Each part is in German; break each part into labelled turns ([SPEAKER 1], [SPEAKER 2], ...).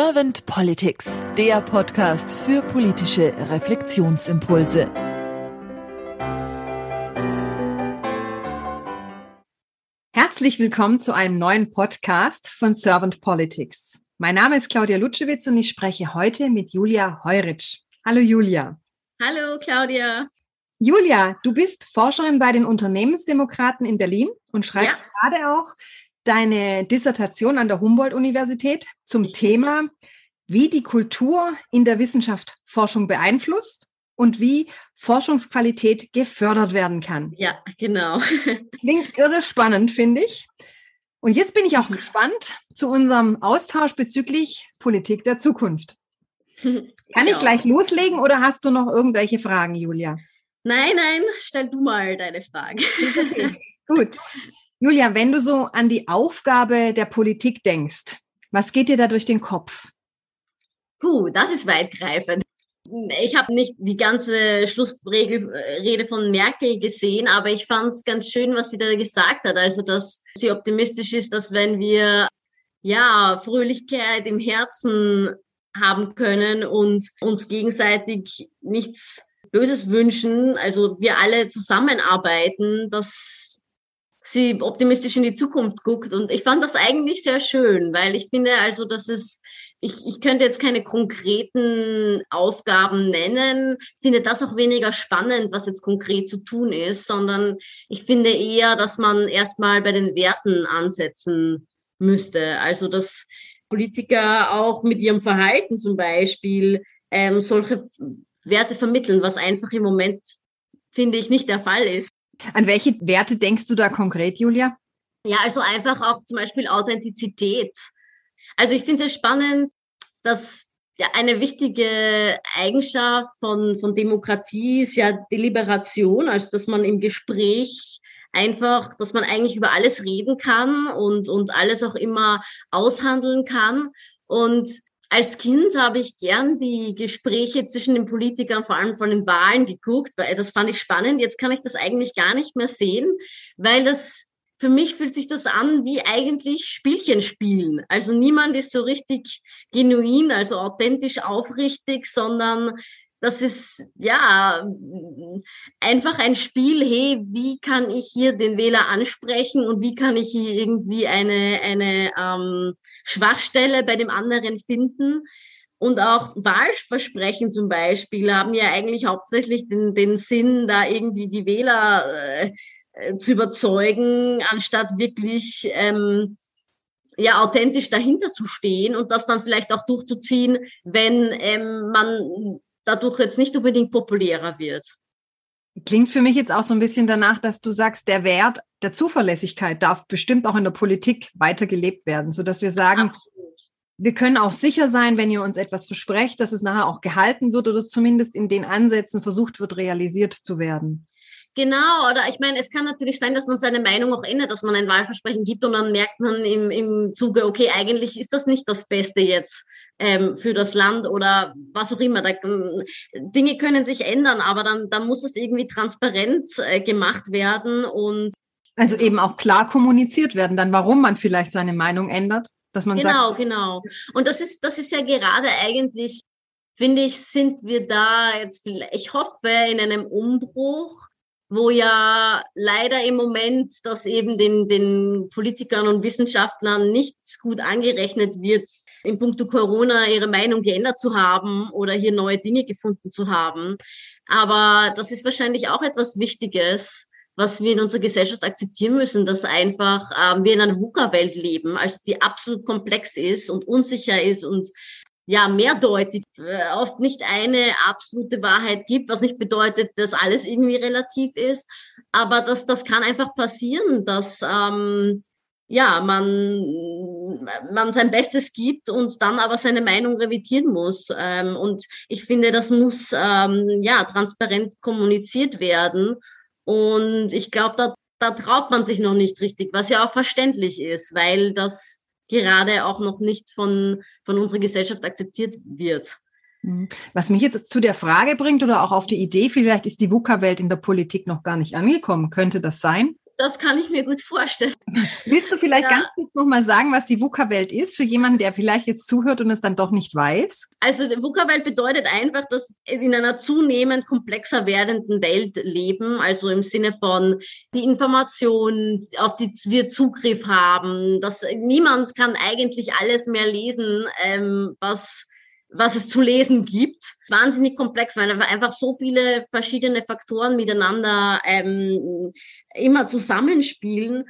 [SPEAKER 1] Servant Politics, der Podcast für politische Reflexionsimpulse.
[SPEAKER 2] Herzlich willkommen zu einem neuen Podcast von Servant Politics. Mein Name ist Claudia Lutschewitz und ich spreche heute mit Julia Heuritsch. Hallo Julia.
[SPEAKER 3] Hallo Claudia.
[SPEAKER 2] Julia, du bist Forscherin bei den Unternehmensdemokraten in Berlin und schreibst ja. gerade auch deine Dissertation an der Humboldt-Universität zum Thema, wie die Kultur in der Wissenschaft Forschung beeinflusst und wie Forschungsqualität gefördert werden kann.
[SPEAKER 3] Ja, genau.
[SPEAKER 2] Klingt irre spannend, finde ich. Und jetzt bin ich auch gespannt zu unserem Austausch bezüglich Politik der Zukunft. Kann genau. ich gleich loslegen oder hast du noch irgendwelche Fragen, Julia?
[SPEAKER 3] Nein, nein, stell du mal deine Fragen.
[SPEAKER 2] Okay. Gut. Julia, wenn du so an die Aufgabe der Politik denkst, was geht dir da durch den Kopf?
[SPEAKER 3] Puh, das ist weitgreifend. Ich habe nicht die ganze Schlussrede von Merkel gesehen, aber ich fand es ganz schön, was sie da gesagt hat. Also, dass sie optimistisch ist, dass wenn wir ja Fröhlichkeit im Herzen haben können und uns gegenseitig nichts Böses wünschen, also wir alle zusammenarbeiten, dass sie optimistisch in die Zukunft guckt. Und ich fand das eigentlich sehr schön, weil ich finde also, dass es, ich, ich könnte jetzt keine konkreten Aufgaben nennen, finde das auch weniger spannend, was jetzt konkret zu tun ist, sondern ich finde eher, dass man erstmal bei den Werten ansetzen müsste. Also, dass Politiker auch mit ihrem Verhalten zum Beispiel ähm, solche Werte vermitteln, was einfach im Moment, finde ich, nicht der Fall ist.
[SPEAKER 2] An welche Werte denkst du da konkret, Julia?
[SPEAKER 3] Ja, also einfach auch zum Beispiel Authentizität. Also ich finde es spannend, dass ja eine wichtige Eigenschaft von, von Demokratie ist ja Deliberation, also dass man im Gespräch einfach, dass man eigentlich über alles reden kann und, und alles auch immer aushandeln kann. Und als Kind habe ich gern die Gespräche zwischen den Politikern, vor allem von den Wahlen, geguckt, weil das fand ich spannend. Jetzt kann ich das eigentlich gar nicht mehr sehen, weil das für mich fühlt sich das an wie eigentlich Spielchen spielen. Also niemand ist so richtig genuin, also authentisch aufrichtig, sondern das ist ja einfach ein Spiel, hey, wie kann ich hier den Wähler ansprechen und wie kann ich hier irgendwie eine, eine ähm, Schwachstelle bei dem anderen finden. Und auch Wahlversprechen zum Beispiel haben ja eigentlich hauptsächlich den, den Sinn, da irgendwie die Wähler äh, zu überzeugen, anstatt wirklich ähm, ja authentisch dahinter zu stehen und das dann vielleicht auch durchzuziehen, wenn ähm, man dadurch jetzt nicht unbedingt populärer wird.
[SPEAKER 2] Klingt für mich jetzt auch so ein bisschen danach, dass du sagst, der Wert der Zuverlässigkeit darf bestimmt auch in der Politik weitergelebt werden, so dass wir sagen, Absolut. wir können auch sicher sein, wenn ihr uns etwas versprecht, dass es nachher auch gehalten wird oder zumindest in den Ansätzen versucht wird, realisiert zu werden.
[SPEAKER 3] Genau, oder ich meine, es kann natürlich sein, dass man seine Meinung auch ändert, dass man ein Wahlversprechen gibt und dann merkt man im, im Zuge, okay, eigentlich ist das nicht das Beste jetzt ähm, für das Land oder was auch immer. Da, äh, Dinge können sich ändern, aber dann, dann muss das irgendwie transparent äh, gemacht werden und
[SPEAKER 2] also eben auch klar kommuniziert werden, dann warum man vielleicht seine Meinung ändert, dass man
[SPEAKER 3] genau,
[SPEAKER 2] sagt,
[SPEAKER 3] genau. Und das ist das ist ja gerade eigentlich finde ich, sind wir da jetzt, ich hoffe, in einem Umbruch, wo ja leider im Moment das eben den, den Politikern und Wissenschaftlern nichts gut angerechnet wird, in puncto Corona ihre Meinung geändert zu haben oder hier neue Dinge gefunden zu haben. Aber das ist wahrscheinlich auch etwas Wichtiges, was wir in unserer Gesellschaft akzeptieren müssen, dass einfach ähm, wir in einer VUCA-Welt leben, also die absolut komplex ist und unsicher ist und ja, mehrdeutig, äh, oft nicht eine absolute Wahrheit gibt, was nicht bedeutet, dass alles irgendwie relativ ist. Aber das, das kann einfach passieren, dass ähm, ja, man, man sein Bestes gibt und dann aber seine Meinung revidieren muss. Ähm, und ich finde, das muss ähm, ja transparent kommuniziert werden. Und ich glaube, da, da traut man sich noch nicht richtig, was ja auch verständlich ist, weil das gerade auch noch nicht von, von unserer Gesellschaft akzeptiert wird.
[SPEAKER 2] Mhm. Was mich jetzt zu der Frage bringt oder auch auf die Idee, vielleicht ist die VUCA-Welt in der Politik noch gar nicht angekommen. Könnte das sein?
[SPEAKER 3] Das kann ich mir gut vorstellen.
[SPEAKER 2] Willst du vielleicht ja. ganz kurz nochmal sagen, was die VUCA-Welt ist, für jemanden, der vielleicht jetzt zuhört und es dann doch nicht weiß?
[SPEAKER 3] Also die VUCA-Welt bedeutet einfach, dass in einer zunehmend komplexer werdenden Welt leben, also im Sinne von die Informationen, auf die wir Zugriff haben, dass niemand kann eigentlich alles mehr lesen, ähm, was was es zu lesen gibt. Wahnsinnig komplex, weil einfach so viele verschiedene Faktoren miteinander ähm, immer zusammenspielen.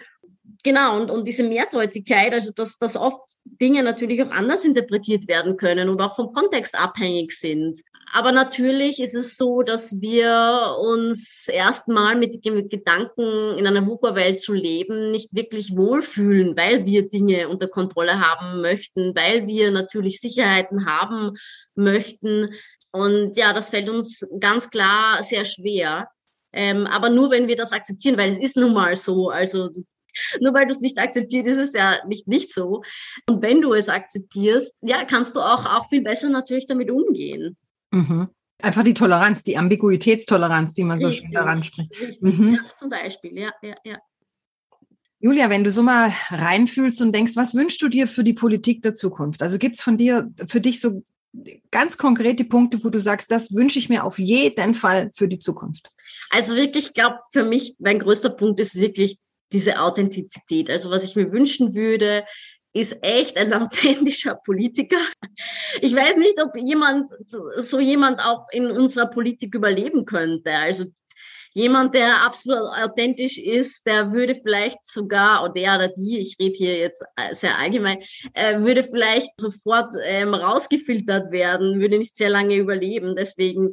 [SPEAKER 3] Genau, und, und diese Mehrdeutigkeit, also dass, dass oft Dinge natürlich auch anders interpretiert werden können und auch vom Kontext abhängig sind. Aber natürlich ist es so, dass wir uns erstmal mit, mit Gedanken in einer VUCA-Welt zu leben nicht wirklich wohlfühlen, weil wir Dinge unter Kontrolle haben möchten, weil wir natürlich Sicherheiten haben möchten. Und ja, das fällt uns ganz klar sehr schwer. Ähm, aber nur wenn wir das akzeptieren, weil es ist nun mal so. Also nur weil du es nicht akzeptierst, ist es ja nicht nicht so. Und wenn du es akzeptierst, ja, kannst du auch, auch viel besser natürlich damit umgehen.
[SPEAKER 2] Mhm. Einfach die Toleranz, die Ambiguitätstoleranz, die man richtig, so schön daran spricht.
[SPEAKER 3] Mhm. Ja, zum Beispiel, ja, ja, ja.
[SPEAKER 2] Julia, wenn du so mal reinfühlst und denkst, was wünschst du dir für die Politik der Zukunft? Also gibt es von dir, für dich so ganz konkrete Punkte, wo du sagst, das wünsche ich mir auf jeden Fall für die Zukunft?
[SPEAKER 3] Also wirklich, ich glaube, für mich, mein größter Punkt ist wirklich diese Authentizität. Also was ich mir wünschen würde, ist echt ein authentischer Politiker. Ich weiß nicht, ob jemand, so jemand auch in unserer Politik überleben könnte. Also jemand, der absolut authentisch ist, der würde vielleicht sogar, oder der oder die, ich rede hier jetzt sehr allgemein, äh, würde vielleicht sofort ähm, rausgefiltert werden, würde nicht sehr lange überleben. Deswegen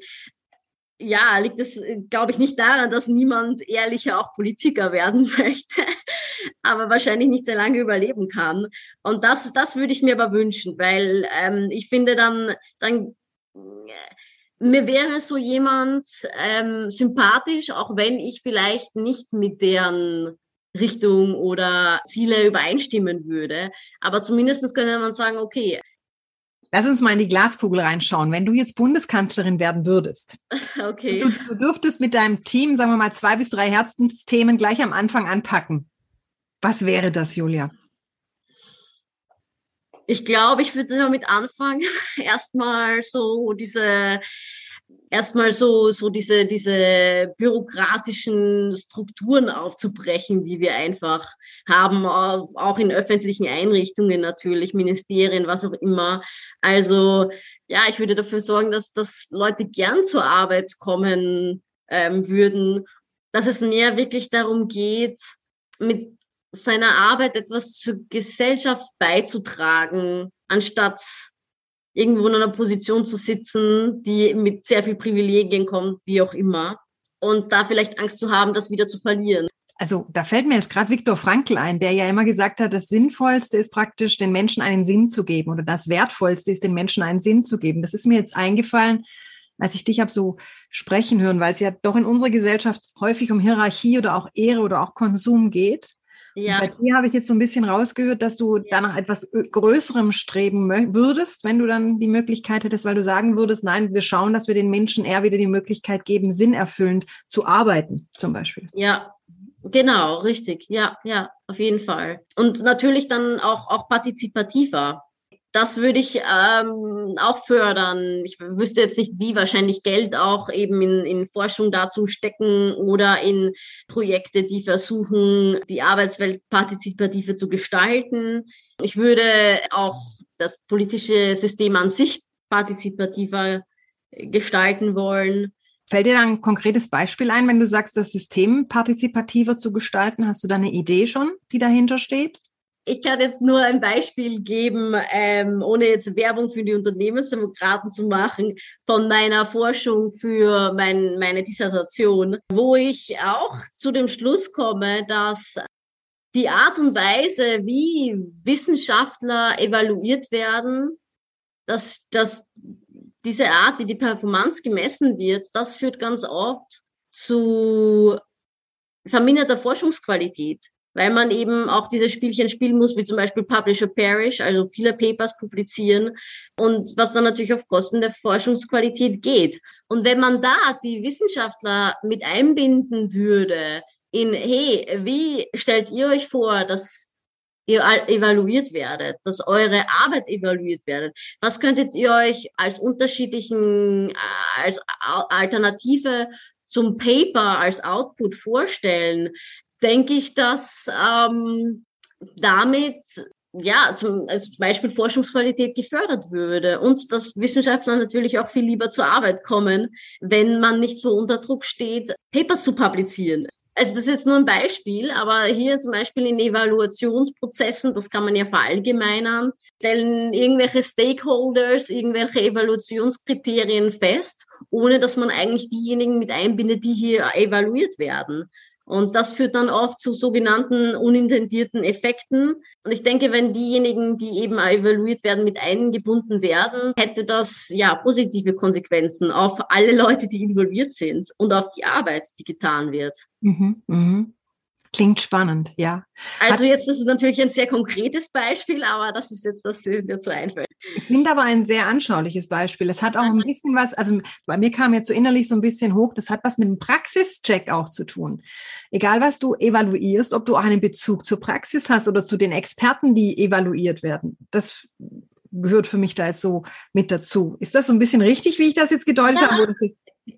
[SPEAKER 3] ja, liegt es, glaube ich, nicht daran, dass niemand ehrlicher auch Politiker werden möchte, aber wahrscheinlich nicht sehr lange überleben kann. Und das, das würde ich mir aber wünschen, weil ähm, ich finde dann, dann mir wäre so jemand ähm, sympathisch, auch wenn ich vielleicht nicht mit deren Richtung oder Ziele übereinstimmen würde. Aber zumindest könnte man sagen, okay,
[SPEAKER 2] Lass uns mal in die Glaskugel reinschauen. Wenn du jetzt Bundeskanzlerin werden würdest,
[SPEAKER 3] okay.
[SPEAKER 2] du, du dürftest mit deinem Team, sagen wir mal, zwei bis drei Herzensthemen gleich am Anfang anpacken. Was wäre das, Julia?
[SPEAKER 3] Ich glaube, ich würde damit anfangen, erstmal so diese erstmal so, so diese, diese bürokratischen Strukturen aufzubrechen, die wir einfach haben, auch in öffentlichen Einrichtungen natürlich, Ministerien, was auch immer. Also ja, ich würde dafür sorgen, dass, dass Leute gern zur Arbeit kommen ähm, würden, dass es mehr wirklich darum geht, mit seiner Arbeit etwas zur Gesellschaft beizutragen, anstatt irgendwo in einer Position zu sitzen, die mit sehr viel Privilegien kommt, wie auch immer. Und da vielleicht Angst zu haben, das wieder zu verlieren.
[SPEAKER 2] Also da fällt mir jetzt gerade Viktor Frankl ein, der ja immer gesagt hat, das Sinnvollste ist praktisch, den Menschen einen Sinn zu geben oder das Wertvollste ist, den Menschen einen Sinn zu geben. Das ist mir jetzt eingefallen, als ich dich habe so sprechen hören, weil es ja doch in unserer Gesellschaft häufig um Hierarchie oder auch Ehre oder auch Konsum geht. Ja. Bei dir habe ich jetzt so ein bisschen rausgehört, dass du ja. danach etwas äh, Größerem streben würdest, wenn du dann die Möglichkeit hättest, weil du sagen würdest, nein, wir schauen, dass wir den Menschen eher wieder die Möglichkeit geben, sinnerfüllend zu arbeiten, zum Beispiel.
[SPEAKER 3] Ja, Genau, richtig. Ja, ja, auf jeden Fall. Und natürlich dann auch, auch partizipativer das würde ich ähm, auch fördern. Ich wüsste jetzt nicht, wie wahrscheinlich Geld auch eben in, in Forschung dazu stecken oder in Projekte, die versuchen, die Arbeitswelt partizipativer zu gestalten. Ich würde auch das politische System an sich partizipativer gestalten wollen.
[SPEAKER 2] Fällt dir da ein konkretes Beispiel ein, wenn du sagst, das System partizipativer zu gestalten? Hast du da eine Idee schon, die dahinter steht?
[SPEAKER 3] Ich kann jetzt nur ein Beispiel geben, ähm, ohne jetzt Werbung für die Unternehmensdemokraten zu machen, von meiner Forschung für mein, meine Dissertation, wo ich auch zu dem Schluss komme, dass die Art und Weise, wie Wissenschaftler evaluiert werden, dass, dass diese Art, wie die Performance gemessen wird, das führt ganz oft zu verminderter Forschungsqualität weil man eben auch diese Spielchen spielen muss, wie zum Beispiel Publisher Parish, also viele Papers publizieren und was dann natürlich auf Kosten der Forschungsqualität geht. Und wenn man da die Wissenschaftler mit einbinden würde in, hey, wie stellt ihr euch vor, dass evaluiert werdet, dass eure Arbeit evaluiert werdet. Was könntet ihr euch als unterschiedlichen, äh, als Alternative zum Paper, als Output vorstellen? Denke ich, dass ähm, damit ja, zum, also zum Beispiel Forschungsqualität gefördert würde und dass Wissenschaftler natürlich auch viel lieber zur Arbeit kommen, wenn man nicht so unter Druck steht, Papers zu publizieren. Also das ist jetzt nur ein Beispiel, aber hier zum Beispiel in Evaluationsprozessen, das kann man ja verallgemeinern, stellen irgendwelche Stakeholders irgendwelche Evaluationskriterien fest, ohne dass man eigentlich diejenigen mit einbindet, die hier evaluiert werden. Und das führt dann oft zu sogenannten unintendierten Effekten. Und ich denke, wenn diejenigen, die eben evaluiert werden, mit eingebunden werden, hätte das ja positive Konsequenzen auf alle Leute, die involviert sind und auf die Arbeit, die getan wird. Mhm,
[SPEAKER 2] mh. Klingt spannend, ja.
[SPEAKER 3] Also jetzt ist es natürlich ein sehr konkretes Beispiel, aber das ist jetzt das, was dazu einfällt.
[SPEAKER 2] Ich finde aber ein sehr anschauliches Beispiel. Es hat auch ein bisschen was, also bei mir kam jetzt so innerlich so ein bisschen hoch, das hat was mit einem Praxischeck auch zu tun. Egal, was du evaluierst, ob du auch einen Bezug zur Praxis hast oder zu den Experten, die evaluiert werden. Das gehört für mich da jetzt so mit dazu. Ist das so ein bisschen richtig, wie ich das jetzt gedeutet ja. habe?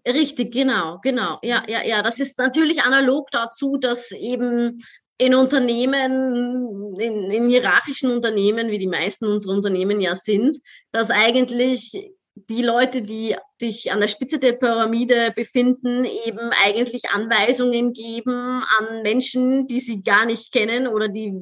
[SPEAKER 3] Richtig, genau, genau. Ja, ja, ja. Das ist natürlich analog dazu, dass eben in Unternehmen, in, in hierarchischen Unternehmen, wie die meisten unserer Unternehmen ja sind, dass eigentlich die Leute, die sich an der Spitze der Pyramide befinden, eben eigentlich Anweisungen geben an Menschen, die sie gar nicht kennen oder die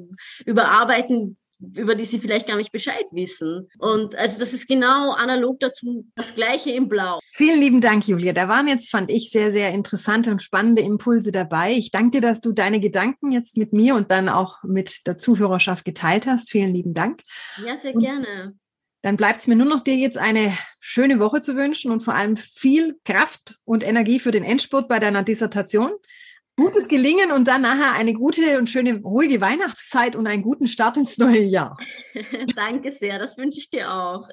[SPEAKER 3] überarbeiten über die sie vielleicht gar nicht Bescheid wissen. Und also das ist genau analog dazu das Gleiche im Blau.
[SPEAKER 2] Vielen lieben Dank, Julia. Da waren jetzt, fand ich, sehr, sehr interessante und spannende Impulse dabei. Ich danke dir, dass du deine Gedanken jetzt mit mir und dann auch mit der Zuhörerschaft geteilt hast. Vielen lieben Dank.
[SPEAKER 3] Ja, sehr und gerne.
[SPEAKER 2] Dann bleibt es mir nur noch dir jetzt eine schöne Woche zu wünschen und vor allem viel Kraft und Energie für den Endspurt bei deiner Dissertation gutes Gelingen und dann nachher eine gute und schöne, ruhige Weihnachtszeit und einen guten Start ins neue Jahr.
[SPEAKER 3] Danke sehr, das wünsche ich dir auch.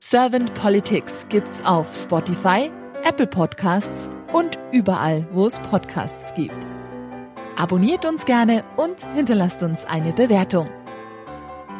[SPEAKER 1] Servant Politics gibt's auf Spotify, Apple Podcasts und überall, wo es Podcasts gibt. Abonniert uns gerne und hinterlasst uns eine Bewertung.